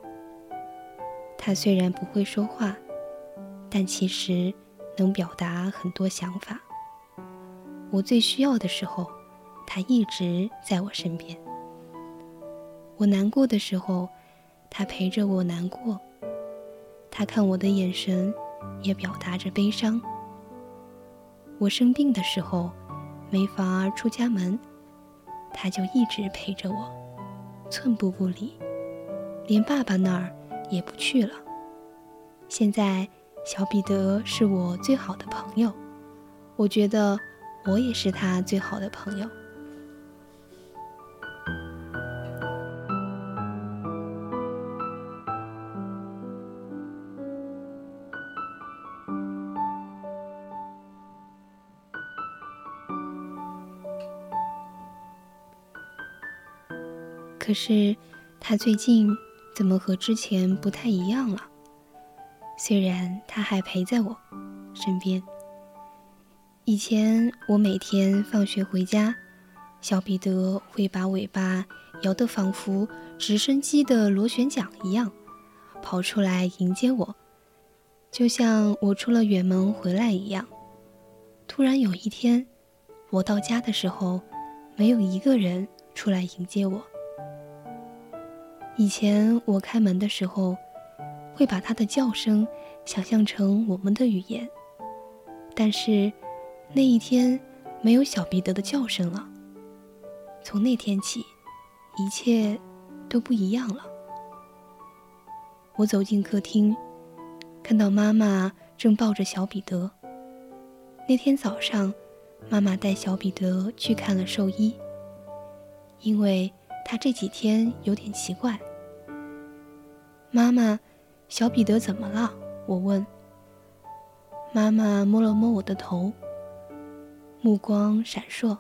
他虽然不会说话，但其实能表达很多想法。我最需要的时候，他一直在我身边。我难过的时候，他陪着我难过。他看我的眼神，也表达着悲伤。我生病的时候，没法出家门，他就一直陪着我。寸步不离，连爸爸那儿也不去了。现在，小彼得是我最好的朋友，我觉得我也是他最好的朋友。可是，他最近怎么和之前不太一样了？虽然他还陪在我身边。以前我每天放学回家，小彼得会把尾巴摇得仿佛直升机的螺旋桨一样，跑出来迎接我，就像我出了远门回来一样。突然有一天，我到家的时候，没有一个人出来迎接我。以前我开门的时候，会把它的叫声想象成我们的语言。但是那一天没有小彼得的叫声了。从那天起，一切都不一样了。我走进客厅，看到妈妈正抱着小彼得。那天早上，妈妈带小彼得去看了兽医，因为。他这几天有点奇怪。妈妈，小彼得怎么了？我问。妈妈摸了摸我的头，目光闪烁。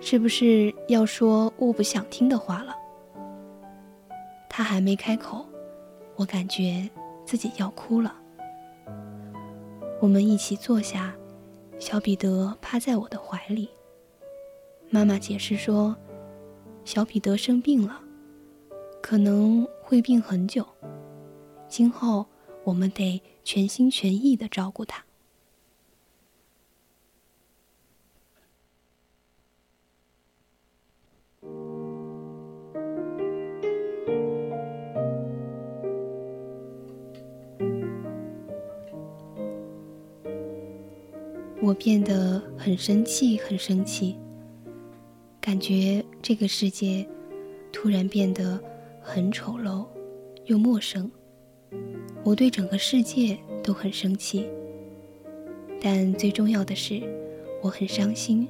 是不是要说我不想听的话了？他还没开口，我感觉自己要哭了。我们一起坐下，小彼得趴在我的怀里。妈妈解释说。小彼得生病了，可能会病很久。今后我们得全心全意的照顾他。我变得很生气，很生气。感觉这个世界突然变得很丑陋，又陌生。我对整个世界都很生气，但最重要的是，我很伤心，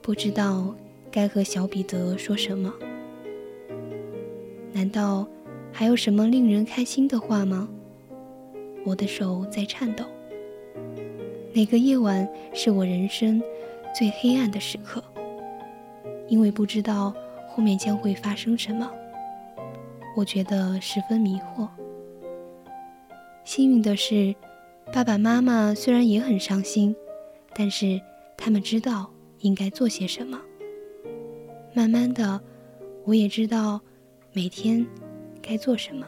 不知道该和小彼得说什么。难道还有什么令人开心的话吗？我的手在颤抖。哪个夜晚是我人生最黑暗的时刻？因为不知道后面将会发生什么，我觉得十分迷惑。幸运的是，爸爸妈妈虽然也很伤心，但是他们知道应该做些什么。慢慢的，我也知道每天该做什么。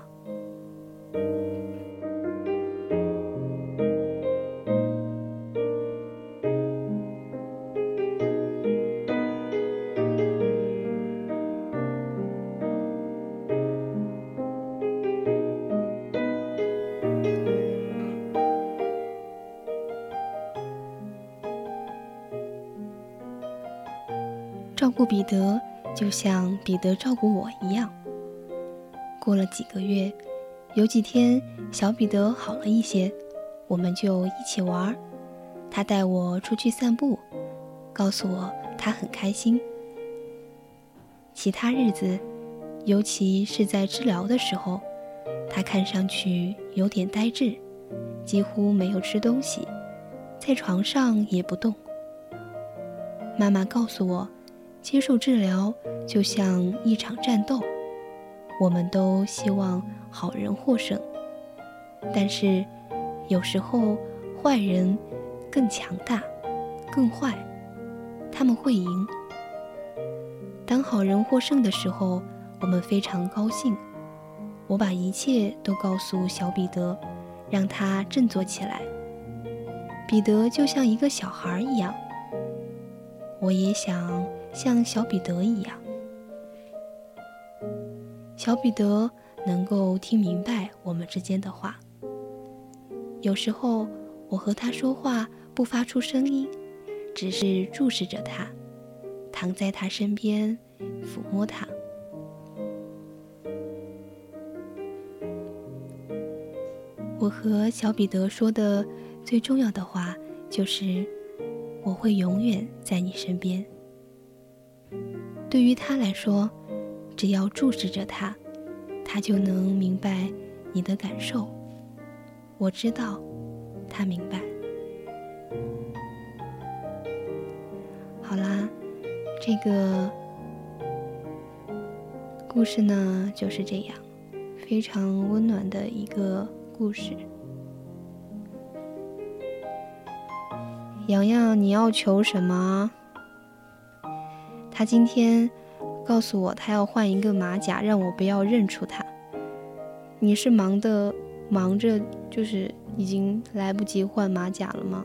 德，就像彼得照顾我一样。过了几个月，有几天小彼得好了一些，我们就一起玩。他带我出去散步，告诉我他很开心。其他日子，尤其是在治疗的时候，他看上去有点呆滞，几乎没有吃东西，在床上也不动。妈妈告诉我，接受治疗就像一场战斗。我们都希望好人获胜，但是有时候坏人更强大、更坏，他们会赢。当好人获胜的时候，我们非常高兴。我把一切都告诉小彼得，让他振作起来。彼得就像一个小孩一样，我也想像小彼得一样。小彼得能够听明白我们之间的话。有时候我和他说话不发出声音，只是注视着他，躺在他身边，抚摸他。我和小彼得说的最重要的话就是：“我会永远在你身边。”对于他来说。只要注视着他，他就能明白你的感受。我知道，他明白。好啦，这个故事呢就是这样，非常温暖的一个故事。洋洋，你要求什么？他今天。告诉我，他要换一个马甲，让我不要认出他。你是忙的，忙着就是已经来不及换马甲了吗？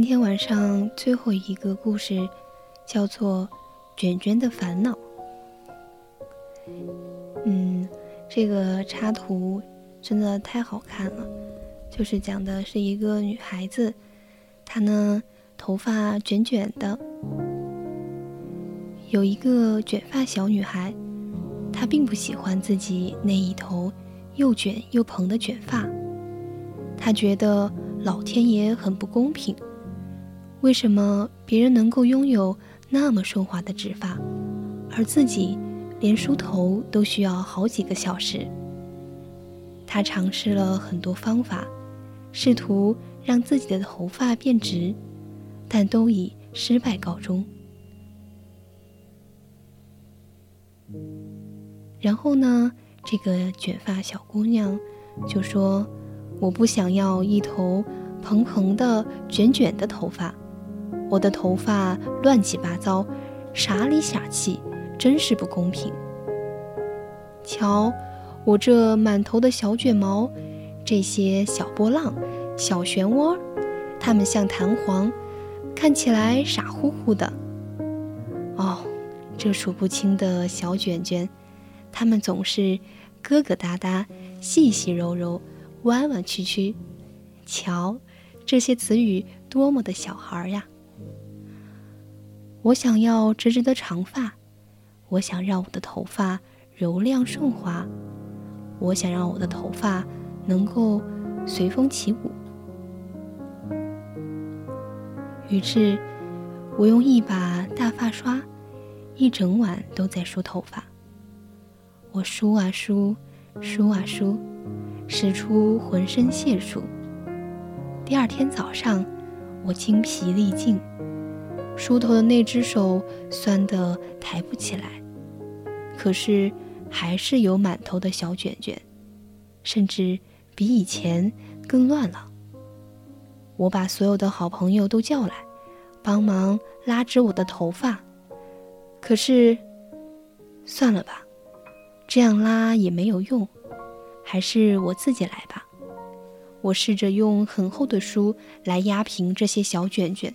今天晚上最后一个故事，叫做《卷卷的烦恼》。嗯，这个插图真的太好看了，就是讲的是一个女孩子，她呢头发卷卷的，有一个卷发小女孩，她并不喜欢自己那一头又卷又蓬的卷发，她觉得老天爷很不公平，为什么别人能够拥有那么顺滑的直发，而自己？连梳头都需要好几个小时。他尝试了很多方法，试图让自己的头发变直，但都以失败告终。然后呢，这个卷发小姑娘就说：“我不想要一头蓬蓬的、卷卷的头发，我的头发乱七八糟，傻里傻气。”真是不公平！瞧，我这满头的小卷毛，这些小波浪、小漩涡，它们像弹簧，看起来傻乎乎的。哦，这数不清的小卷卷，它们总是疙疙瘩瘩、细细柔柔、弯弯曲曲。瞧，这些词语多么的小孩呀！我想要直直的长发。我想让我的头发柔亮顺滑，我想让我的头发能够随风起舞。于是，我用一把大发刷，一整晚都在梳头发。我梳啊梳，梳啊梳，使出浑身解数。第二天早上，我精疲力尽，梳头的那只手酸得抬不起来。可是，还是有满头的小卷卷，甚至比以前更乱了。我把所有的好朋友都叫来，帮忙拉直我的头发。可是，算了吧，这样拉也没有用，还是我自己来吧。我试着用很厚的书来压平这些小卷卷，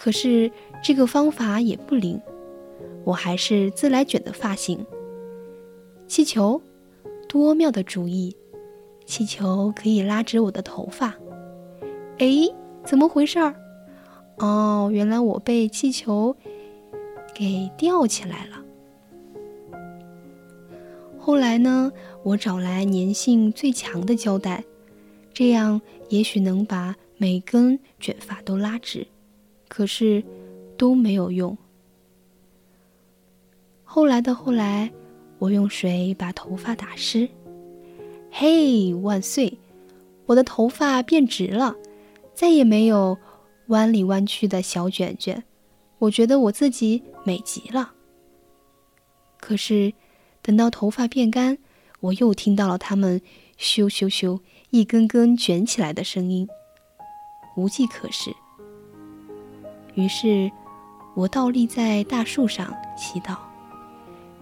可是这个方法也不灵。我还是自来卷的发型。气球，多妙的主意！气球可以拉直我的头发。哎，怎么回事儿？哦，原来我被气球给吊起来了。后来呢，我找来粘性最强的胶带，这样也许能把每根卷发都拉直。可是都没有用。后来的后来，我用水把头发打湿。嘿，万岁！我的头发变直了，再也没有弯里弯曲的小卷卷。我觉得我自己美极了。可是，等到头发变干，我又听到了它们咻咻咻一根根卷起来的声音，无计可施。于是，我倒立在大树上祈祷。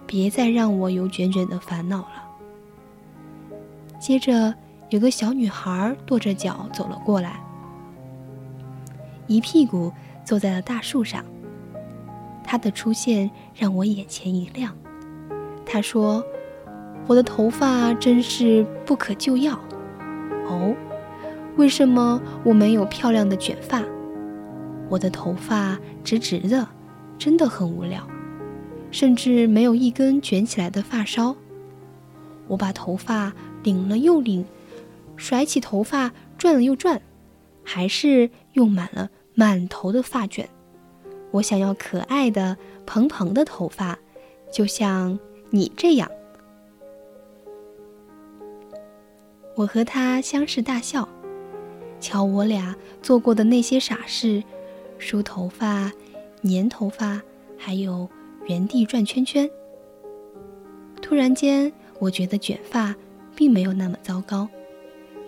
别再让我有卷卷的烦恼了。接着，有个小女孩跺着脚走了过来，一屁股坐在了大树上。她的出现让我眼前一亮。她说：“我的头发真是不可救药。哦，为什么我没有漂亮的卷发？我的头发直直的，真的很无聊。”甚至没有一根卷起来的发梢。我把头发拧了又拧，甩起头发转了又转，还是用满了满头的发卷。我想要可爱的蓬蓬的头发，就像你这样。我和他相视大笑，瞧我俩做过的那些傻事：梳头发、粘头发，还有……原地转圈圈。突然间，我觉得卷发并没有那么糟糕。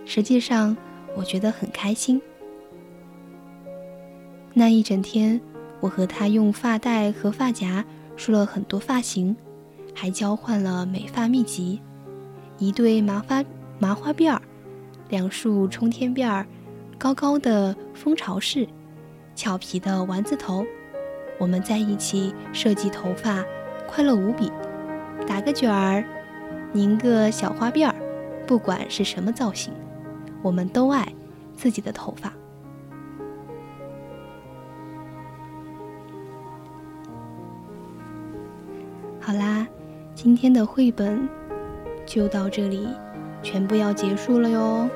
实际上，我觉得很开心。那一整天，我和他用发带和发夹梳了很多发型，还交换了美发秘籍：一对麻花麻花辫儿，两束冲天辫儿，高高的蜂巢式，俏皮的丸子头。我们在一起设计头发，快乐无比。打个卷儿，拧个小花辫儿，不管是什么造型，我们都爱自己的头发。好啦，今天的绘本就到这里，全部要结束了哟。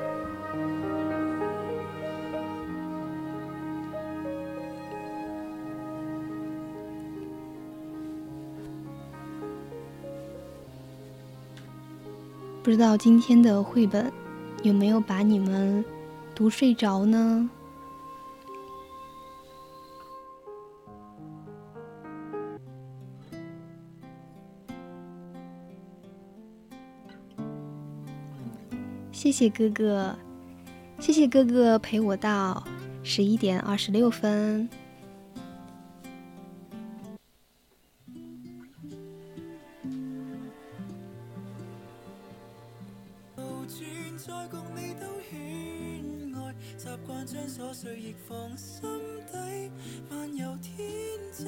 不知道今天的绘本有没有把你们读睡着呢？谢谢哥哥，谢谢哥哥陪我到十一点二十六分。将琐碎亦放心底，漫游天际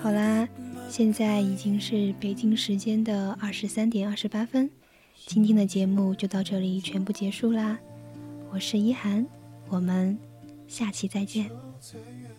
好啦，现在已经是北京时间的二十三点二十八分，今天的节目就到这里全部结束啦。我是一涵，我们下期再见。